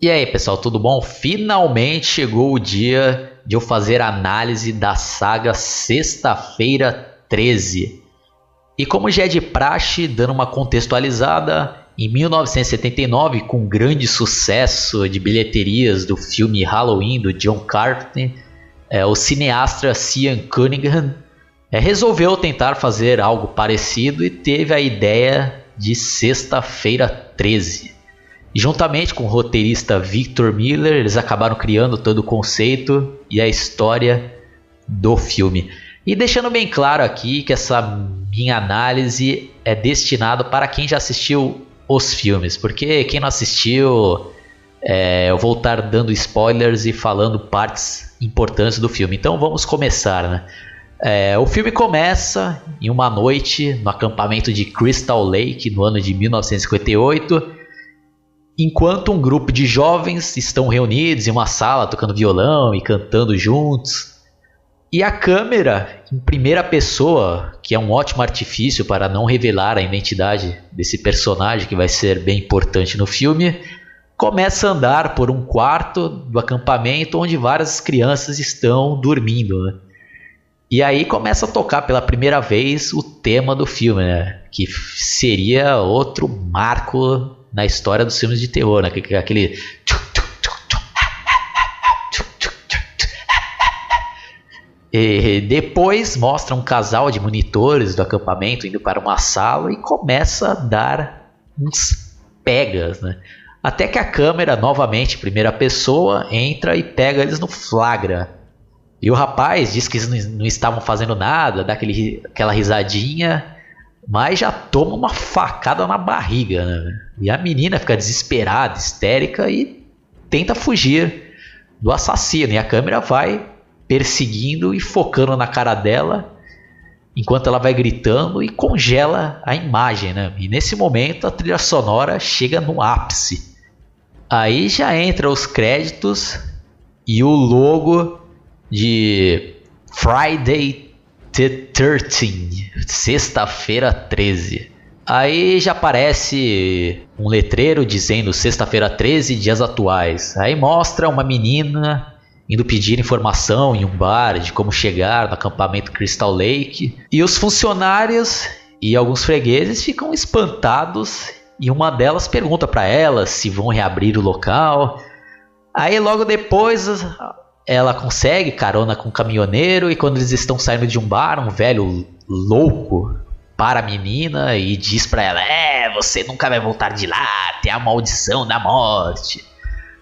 E aí, pessoal, tudo bom? Finalmente chegou o dia de eu fazer análise da saga Sexta-feira 13. E como já é de praxe, dando uma contextualizada, em 1979, com grande sucesso de bilheterias do filme Halloween do John Carpenter, é, o cineasta Cian Cunningham é, resolveu tentar fazer algo parecido e teve a ideia de Sexta-feira 13. E juntamente com o roteirista Victor Miller, eles acabaram criando todo o conceito e a história do filme. E deixando bem claro aqui que essa minha análise é destinada para quem já assistiu os filmes, porque quem não assistiu, é, eu vou estar dando spoilers e falando partes importantes do filme. Então vamos começar, né? É, o filme começa em uma noite no acampamento de Crystal Lake no ano de 1958 enquanto um grupo de jovens estão reunidos em uma sala tocando violão e cantando juntos. E a câmera, em primeira pessoa, que é um ótimo artifício para não revelar a identidade desse personagem que vai ser bem importante no filme, começa a andar por um quarto do acampamento onde várias crianças estão dormindo. Né? E aí começa a tocar pela primeira vez o tema do filme, né? que seria outro marco na história dos filmes de terror, né? Aquele. E depois mostra um casal de monitores do acampamento indo para uma sala e começa a dar uns pegas, né? Até que a câmera, novamente, primeira pessoa, entra e pega eles no flagra. E o rapaz diz que eles não estavam fazendo nada, dá aquele, aquela risadinha mas já toma uma facada na barriga, né? E a menina fica desesperada, histérica e tenta fugir do assassino. E a câmera vai perseguindo e focando na cara dela, enquanto ela vai gritando e congela a imagem, né? E nesse momento a trilha sonora chega no ápice. Aí já entra os créditos e o logo de Friday The 13, sexta-feira 13. Aí já aparece um letreiro dizendo sexta-feira 13, dias atuais. Aí mostra uma menina indo pedir informação em um bar de como chegar no acampamento Crystal Lake. E os funcionários e alguns fregueses ficam espantados e uma delas pergunta para ela se vão reabrir o local. Aí logo depois ela consegue carona com o caminhoneiro e quando eles estão saindo de um bar, um velho louco para a menina e diz para ela: "É, você nunca vai voltar de lá, tem a maldição da morte".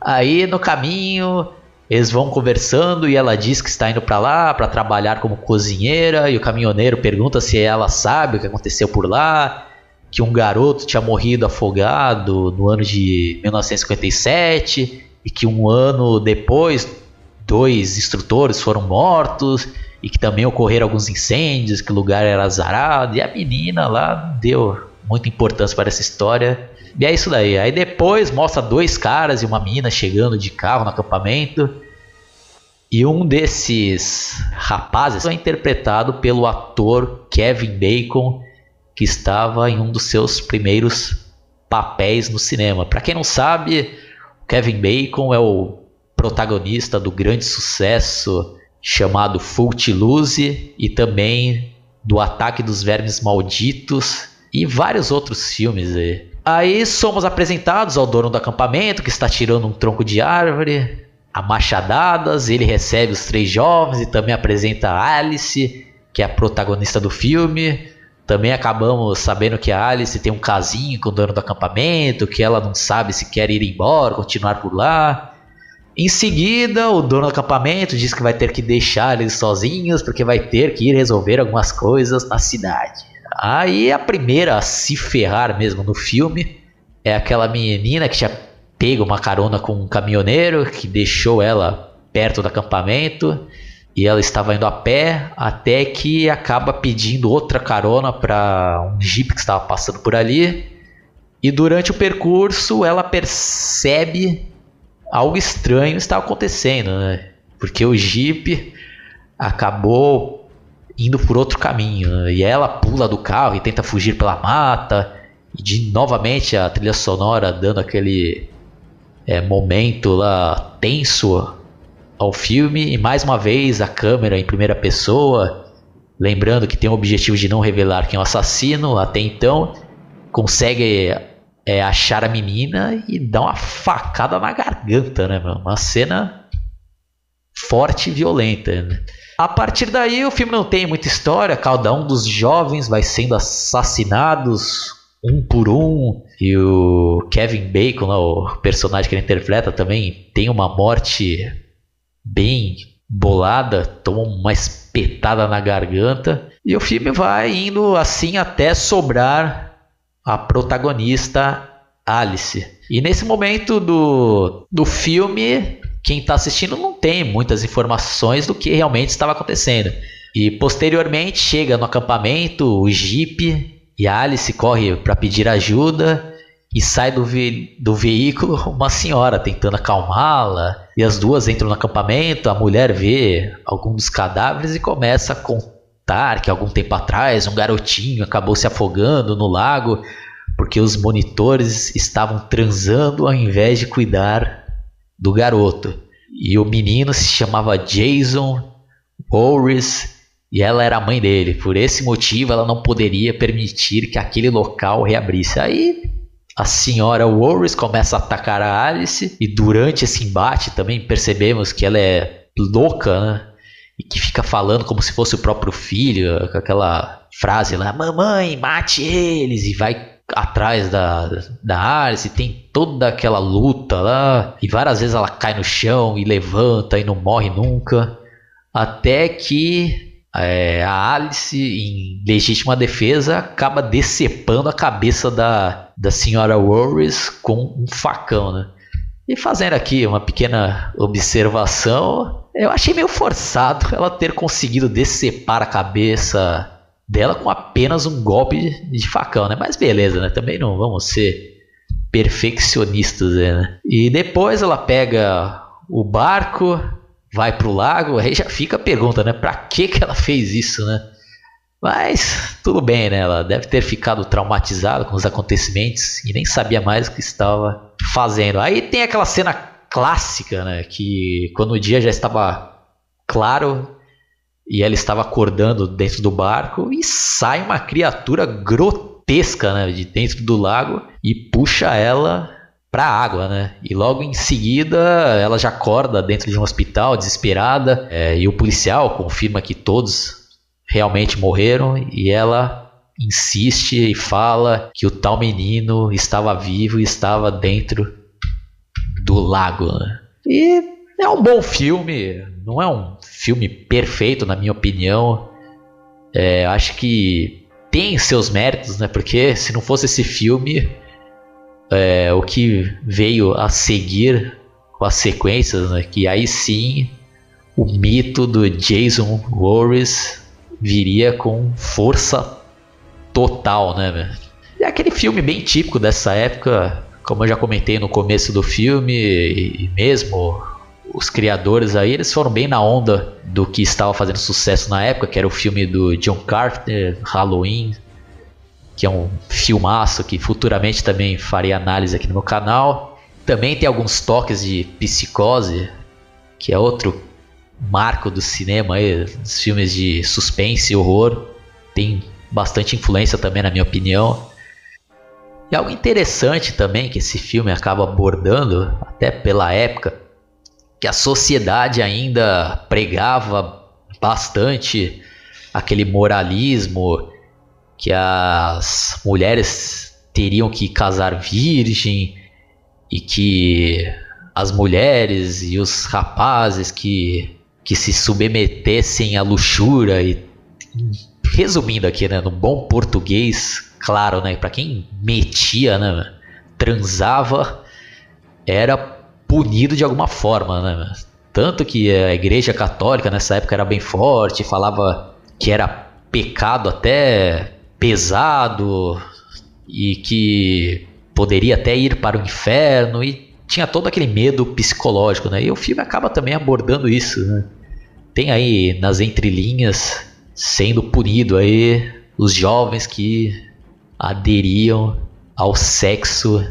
Aí no caminho eles vão conversando e ela diz que está indo para lá para trabalhar como cozinheira e o caminhoneiro pergunta se ela sabe o que aconteceu por lá, que um garoto tinha morrido afogado no ano de 1957 e que um ano depois dois instrutores foram mortos e que também ocorreram alguns incêndios, que o lugar era azarado, e a menina lá deu muita importância para essa história. E é isso daí. Aí depois mostra dois caras e uma menina chegando de carro no acampamento. E um desses rapazes é interpretado pelo ator Kevin Bacon, que estava em um dos seus primeiros papéis no cinema. Para quem não sabe, Kevin Bacon é o protagonista do grande sucesso chamado Footloose e também do Ataque dos Vermes Malditos e vários outros filmes aí. Aí somos apresentados ao dono do acampamento que está tirando um tronco de árvore a machadadas, ele recebe os três jovens e também apresenta a Alice, que é a protagonista do filme. Também acabamos sabendo que a Alice tem um casinho com o dono do acampamento, que ela não sabe se quer ir embora, continuar por lá. Em seguida, o dono do acampamento diz que vai ter que deixar eles sozinhos porque vai ter que ir resolver algumas coisas na cidade. Aí a primeira a se ferrar mesmo no filme é aquela menina que tinha pego uma carona com um caminhoneiro que deixou ela perto do acampamento e ela estava indo a pé até que acaba pedindo outra carona para um jeep que estava passando por ali. E durante o percurso ela percebe algo estranho está acontecendo, né? Porque o Jeep acabou indo por outro caminho. Né? E ela pula do carro e tenta fugir pela mata. E de novamente a trilha sonora dando aquele é, momento lá tenso ao filme e mais uma vez a câmera em primeira pessoa, lembrando que tem o objetivo de não revelar quem é o assassino até então, consegue é, achar a menina e dar uma facada na garganta, né, meu? Uma cena forte e violenta. Né? A partir daí o filme não tem muita história, cada um dos jovens vai sendo assassinados um por um. E o Kevin Bacon, o personagem que ele interpreta, também tem uma morte bem bolada, toma uma espetada na garganta. E o filme vai indo assim até sobrar a protagonista Alice. E nesse momento do, do filme, quem está assistindo não tem muitas informações do que realmente estava acontecendo. E posteriormente chega no acampamento o Jeep e Alice corre para pedir ajuda e sai do, ve do veículo uma senhora tentando acalmá-la. E as duas entram no acampamento, a mulher vê algum dos cadáveres e começa a contar que algum tempo atrás um garotinho acabou se afogando no lago porque os monitores estavam transando ao invés de cuidar do garoto. E o menino se chamava Jason Morris e ela era a mãe dele. Por esse motivo, ela não poderia permitir que aquele local reabrisse. Aí a senhora Warris começa a atacar a Alice e durante esse embate também percebemos que ela é louca, né? E que fica falando como se fosse o próprio filho, com aquela frase lá: "Mamãe, mate eles" e vai atrás da, da Alice, tem toda aquela luta lá, e várias vezes ela cai no chão e levanta e não morre nunca, até que é, a Alice, em legítima defesa, acaba decepando a cabeça da, da senhora Worris com um facão, né? E fazendo aqui uma pequena observação, eu achei meio forçado ela ter conseguido decepar a cabeça dela com apenas um golpe de facão, né? Mas beleza, né? Também não vamos ser perfeccionistas, né? E depois ela pega o barco, vai pro lago, aí já fica a pergunta, né? Pra que que ela fez isso, né? Mas tudo bem, né? Ela deve ter ficado traumatizada com os acontecimentos e nem sabia mais o que estava fazendo. Aí tem aquela cena clássica, né? Que quando o dia já estava claro e ela estava acordando dentro do barco e sai uma criatura grotesca, né? De dentro do lago e puxa ela para a água, né? E logo em seguida ela já acorda dentro de um hospital desesperada é, e o policial confirma que todos realmente morreram e ela insiste e fala que o tal menino estava vivo e estava dentro do lago. Né? E é um bom filme, não é um filme perfeito na minha opinião. É, acho que tem seus méritos, né? Porque se não fosse esse filme, é, o que veio a seguir com as sequências, né, que aí sim o mito do Jason Voorhees viria com força total, né? É aquele filme bem típico dessa época, como eu já comentei no começo do filme, e mesmo os criadores aí, eles foram bem na onda do que estava fazendo sucesso na época, que era o filme do John Carter, Halloween, que é um filmaço que futuramente também farei análise aqui no meu canal. Também tem alguns toques de psicose, que é outro marco do cinema aí, dos filmes de suspense e horror. Tem bastante influência também, na minha opinião. E algo interessante também que esse filme acaba abordando, até pela época, que a sociedade ainda pregava bastante aquele moralismo que as mulheres teriam que casar virgem e que as mulheres e os rapazes que, que se submetessem à luxúria e resumindo aqui, né, no bom português, claro, né, para quem metia, né, transava, era punido de alguma forma, né? Tanto que a igreja católica nessa época era bem forte, falava que era pecado até pesado e que poderia até ir para o inferno e tinha todo aquele medo psicológico, né? E o filme acaba também abordando isso, né? Tem aí nas entrelinhas sendo punido aí os jovens que aderiam ao sexo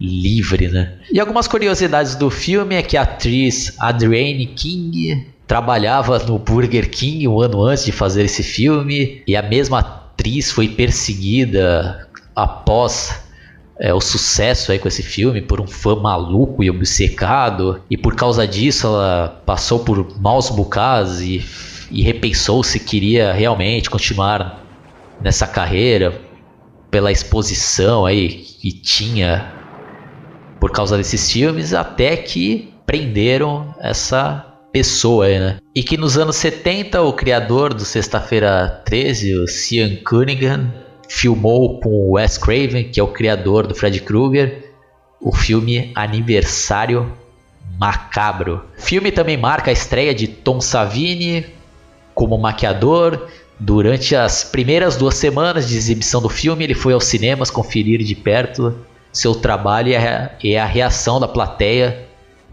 livre, né? E algumas curiosidades do filme é que a atriz Adrienne King trabalhava no Burger King um ano antes de fazer esse filme e a mesma atriz foi perseguida após é, o sucesso aí com esse filme por um fã maluco e obcecado e por causa disso ela passou por maus bocados e, e repensou se queria realmente continuar nessa carreira pela exposição aí que tinha por causa desses filmes até que prenderam essa pessoa aí, né? E que nos anos 70 o criador do Sexta-feira 13, o Cian Cunningham, filmou com Wes Craven, que é o criador do Fred Krueger, o filme Aniversário Macabro. O filme também marca a estreia de Tom Savini como maquiador. Durante as primeiras duas semanas de exibição do filme, ele foi aos cinemas conferir de perto seu trabalho e a reação da plateia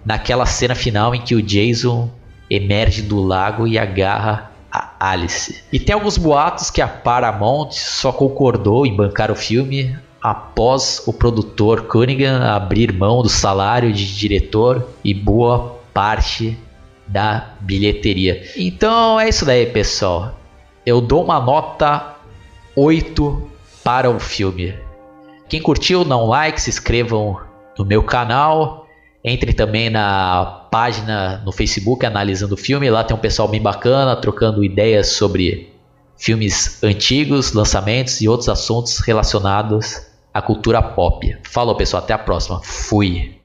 naquela cena final em que o Jason emerge do lago e agarra a Alice. E tem alguns boatos que a Paramount só concordou em bancar o filme após o produtor Cunningham abrir mão do salário de diretor e boa parte da bilheteria. Então é isso daí, pessoal. Eu dou uma nota 8 para o filme. Quem curtiu, dá um like, se inscrevam no meu canal. Entre também na página no Facebook analisando o filme. Lá tem um pessoal bem bacana trocando ideias sobre filmes antigos, lançamentos e outros assuntos relacionados à cultura pop. Falou, pessoal, até a próxima. Fui.